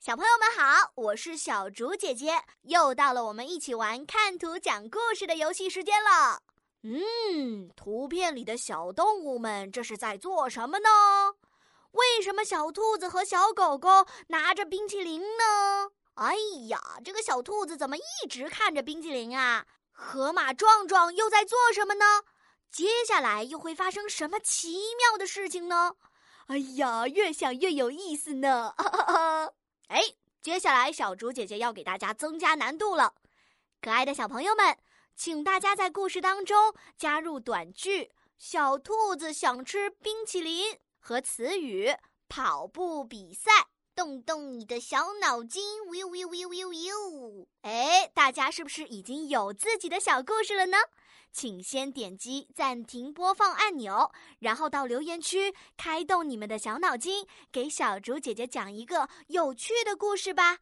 小朋友们好，我是小竹姐姐，又到了我们一起玩看图讲故事的游戏时间了。嗯，图片里的小动物们这是在做什么呢？为什么小兔子和小狗狗拿着冰淇淋呢？哎呀，这个小兔子怎么一直看着冰淇淋啊？河马壮壮又在做什么呢？接下来又会发生什么奇妙的事情呢？哎呀，越想越有意思呢！哈哈哈。哎，接下来小竹姐姐要给大家增加难度了。可爱的小朋友们，请大家在故事当中加入短句“小兔子想吃冰淇淋”和词语“跑步比赛”，动动你的小脑筋。呜呜呜呜呜！哎，大家是不是已经有自己的小故事了呢？请先点击暂停播放按钮，然后到留言区开动你们的小脑筋，给小竹姐姐讲一个有趣的故事吧。